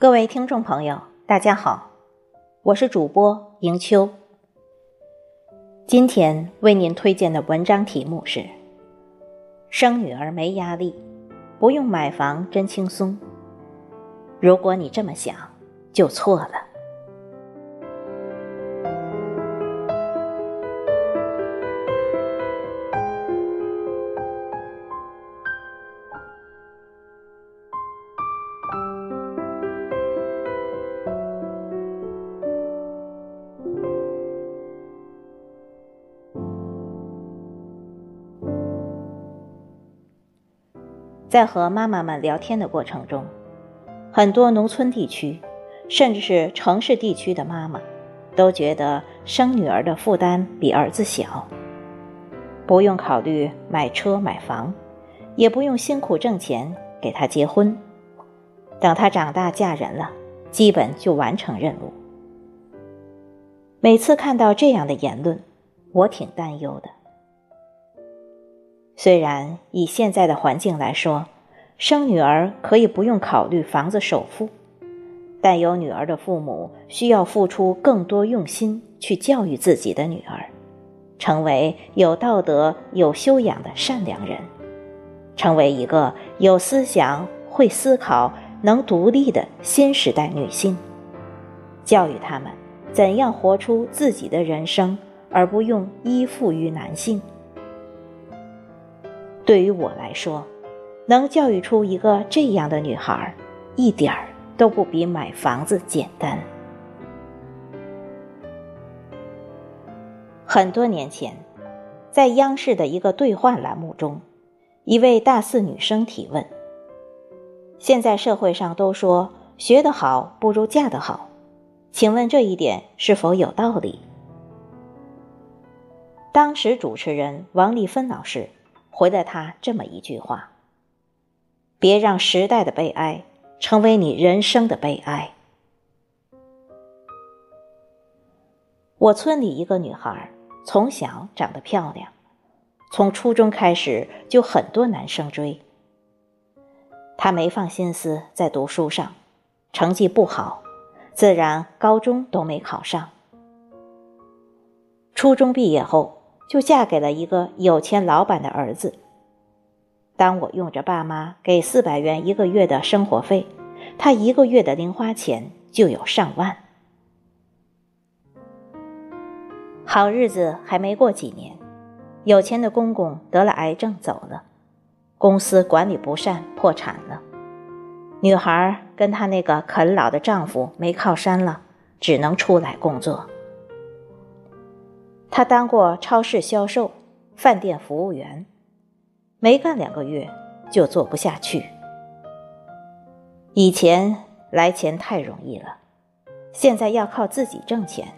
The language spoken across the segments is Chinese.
各位听众朋友，大家好，我是主播迎秋。今天为您推荐的文章题目是：生女儿没压力，不用买房真轻松。如果你这么想，就错了。在和妈妈们聊天的过程中，很多农村地区，甚至是城市地区的妈妈，都觉得生女儿的负担比儿子小，不用考虑买车买房，也不用辛苦挣钱给她结婚，等她长大嫁人了，基本就完成任务。每次看到这样的言论，我挺担忧的。虽然以现在的环境来说，生女儿可以不用考虑房子首付，但有女儿的父母需要付出更多用心去教育自己的女儿，成为有道德、有修养的善良人，成为一个有思想、会思考、能独立的新时代女性，教育他们怎样活出自己的人生，而不用依附于男性。对于我来说，能教育出一个这样的女孩，一点儿都不比买房子简单。很多年前，在央视的一个对话栏目中，一位大四女生提问：“现在社会上都说学得好不如嫁得好，请问这一点是否有道理？”当时主持人王丽芬老师。回了他这么一句话：“别让时代的悲哀成为你人生的悲哀。”我村里一个女孩，从小长得漂亮，从初中开始就很多男生追。她没放心思在读书上，成绩不好，自然高中都没考上。初中毕业后。就嫁给了一个有钱老板的儿子。当我用着爸妈给四百元一个月的生活费，他一个月的零花钱就有上万。好日子还没过几年，有钱的公公得了癌症走了，公司管理不善破产了，女孩跟她那个啃老的丈夫没靠山了，只能出来工作。他当过超市销售、饭店服务员，没干两个月就做不下去。以前来钱太容易了，现在要靠自己挣钱。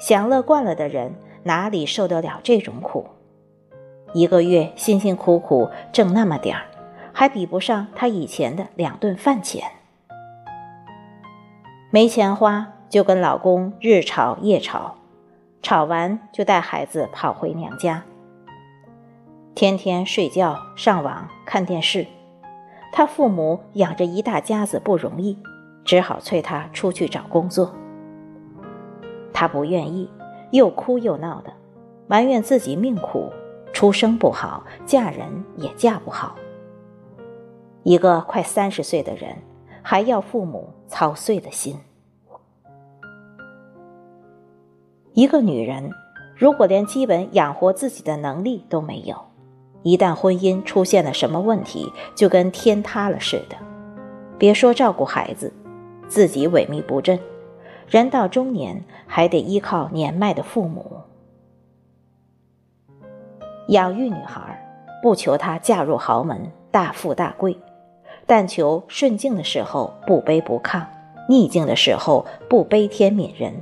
享乐惯了的人哪里受得了这种苦？一个月辛辛苦苦挣那么点儿，还比不上他以前的两顿饭钱。没钱花，就跟老公日吵夜吵。吵完就带孩子跑回娘家，天天睡觉、上网、看电视。他父母养着一大家子不容易，只好催他出去找工作。他不愿意，又哭又闹的，埋怨自己命苦，出生不好，嫁人也嫁不好。一个快三十岁的人，还要父母操碎了心。一个女人，如果连基本养活自己的能力都没有，一旦婚姻出现了什么问题，就跟天塌了似的。别说照顾孩子，自己萎靡不振，人到中年还得依靠年迈的父母。养育女孩，不求她嫁入豪门、大富大贵，但求顺境的时候不卑不亢，逆境的时候不悲天悯人。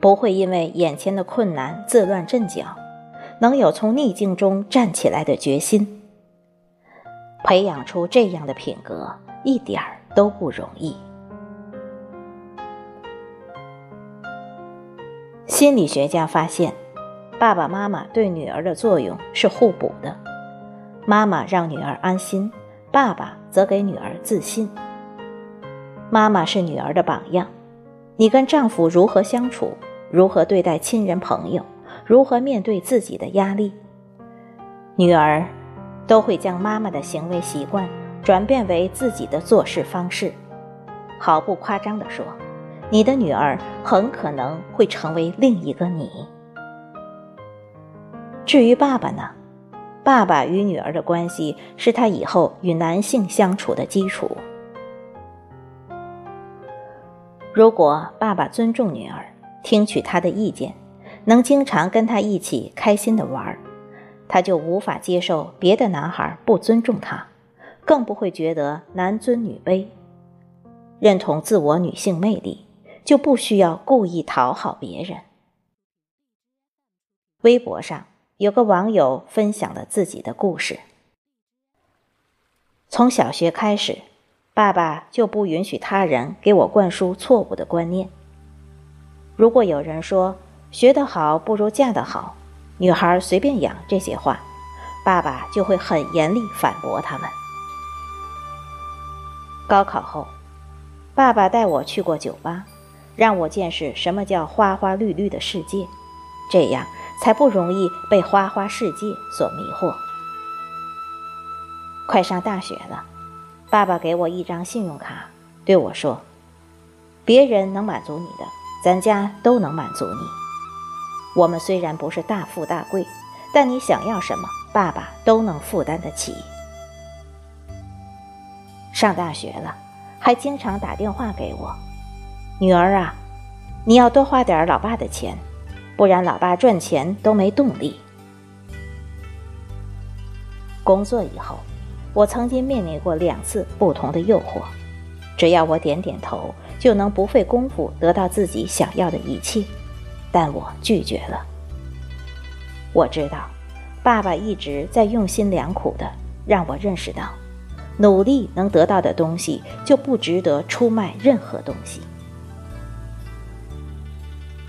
不会因为眼前的困难自乱阵脚，能有从逆境中站起来的决心。培养出这样的品格一点儿都不容易。心理学家发现，爸爸妈妈对女儿的作用是互补的，妈妈让女儿安心，爸爸则给女儿自信。妈妈是女儿的榜样，你跟丈夫如何相处，如何对待亲人朋友，如何面对自己的压力，女儿都会将妈妈的行为习惯转变为自己的做事方式。毫不夸张地说，你的女儿很可能会成为另一个你。至于爸爸呢？爸爸与女儿的关系是他以后与男性相处的基础。如果爸爸尊重女儿，听取她的意见，能经常跟她一起开心的玩，他就无法接受别的男孩不尊重他，更不会觉得男尊女卑。认同自我女性魅力，就不需要故意讨好别人。微博上。有个网友分享了自己的故事。从小学开始，爸爸就不允许他人给我灌输错误的观念。如果有人说“学得好不如嫁得好”，“女孩随便养”这些话，爸爸就会很严厉反驳他们。高考后，爸爸带我去过酒吧，让我见识什么叫花花绿绿的世界，这样。才不容易被花花世界所迷惑。快上大学了，爸爸给我一张信用卡，对我说：“别人能满足你的，咱家都能满足你。我们虽然不是大富大贵，但你想要什么，爸爸都能负担得起。”上大学了，还经常打电话给我：“女儿啊，你要多花点老爸的钱。”不然，老爸赚钱都没动力。工作以后，我曾经面临过两次不同的诱惑，只要我点点头，就能不费功夫得到自己想要的一切，但我拒绝了。我知道，爸爸一直在用心良苦的让我认识到，努力能得到的东西，就不值得出卖任何东西。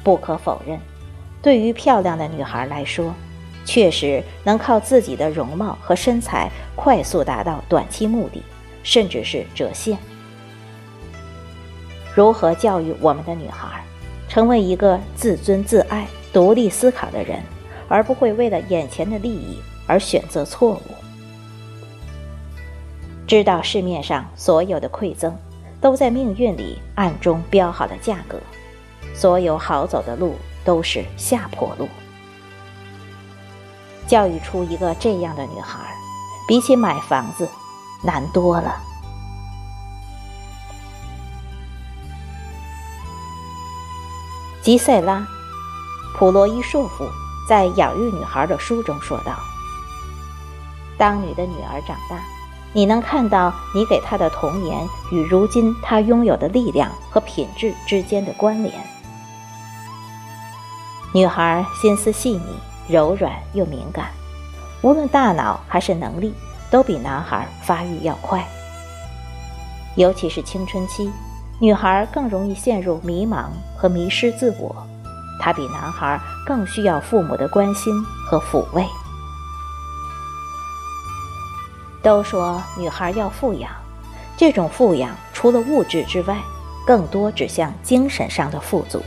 不可否认。对于漂亮的女孩来说，确实能靠自己的容貌和身材快速达到短期目的，甚至是折现。如何教育我们的女孩，成为一个自尊自爱、独立思考的人，而不会为了眼前的利益而选择错误？知道市面上所有的馈赠都在命运里暗中标好的价格，所有好走的路。都是下坡路。教育出一个这样的女孩，比起买房子难多了。吉塞拉·普罗伊硕夫在《养育女孩》的书中说道：“当你的女儿长大，你能看到你给她的童年与如今她拥有的力量和品质之间的关联。”女孩心思细腻、柔软又敏感，无论大脑还是能力，都比男孩发育要快。尤其是青春期，女孩更容易陷入迷茫和迷失自我，她比男孩更需要父母的关心和抚慰。都说女孩要富养，这种富养除了物质之外，更多指向精神上的富足。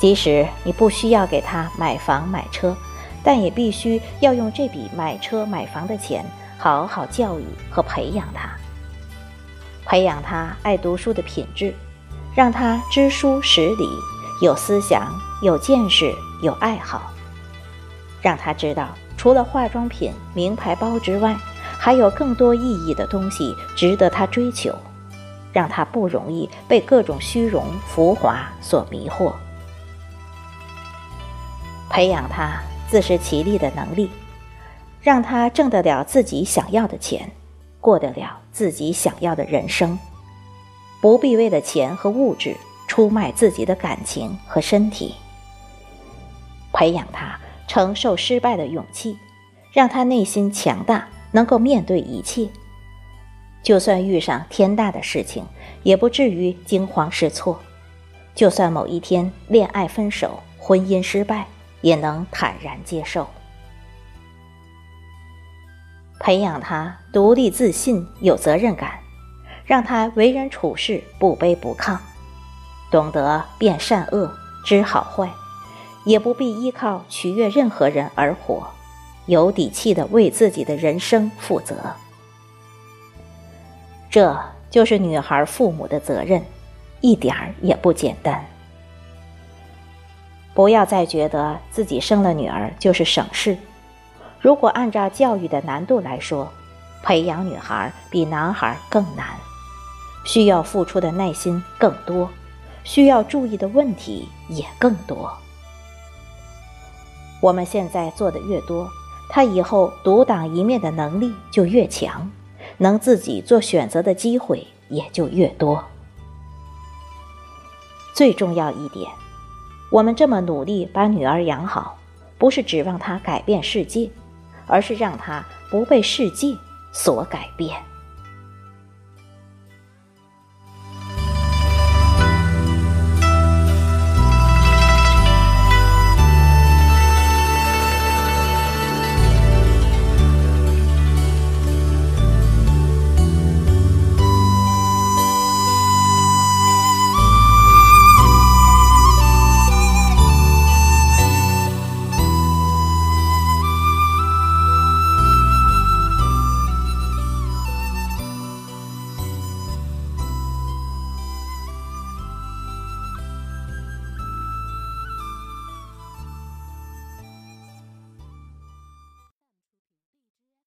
即使你不需要给她买房买车，但也必须要用这笔买车买房的钱好好教育和培养她，培养他爱读书的品质，让他知书识礼，有思想、有见识、有爱好，让他知道除了化妆品、名牌包之外，还有更多意义的东西值得他追求，让他不容易被各种虚荣浮华所迷惑。培养他自食其力的能力，让他挣得了自己想要的钱，过得了自己想要的人生，不必为了钱和物质出卖自己的感情和身体。培养他承受失败的勇气，让他内心强大，能够面对一切，就算遇上天大的事情，也不至于惊慌失措；就算某一天恋爱分手，婚姻失败。也能坦然接受，培养他独立自信、有责任感，让她为人处事不卑不亢，懂得辨善恶、知好坏，也不必依靠取悦任何人而活，有底气的为自己的人生负责。这就是女孩父母的责任，一点儿也不简单。不要再觉得自己生了女儿就是省事。如果按照教育的难度来说，培养女孩比男孩更难，需要付出的耐心更多，需要注意的问题也更多。我们现在做的越多，她以后独当一面的能力就越强。能自己做选择的机会也就越多。最重要一点，我们这么努力把女儿养好，不是指望她改变世界，而是让他不被世界所改变。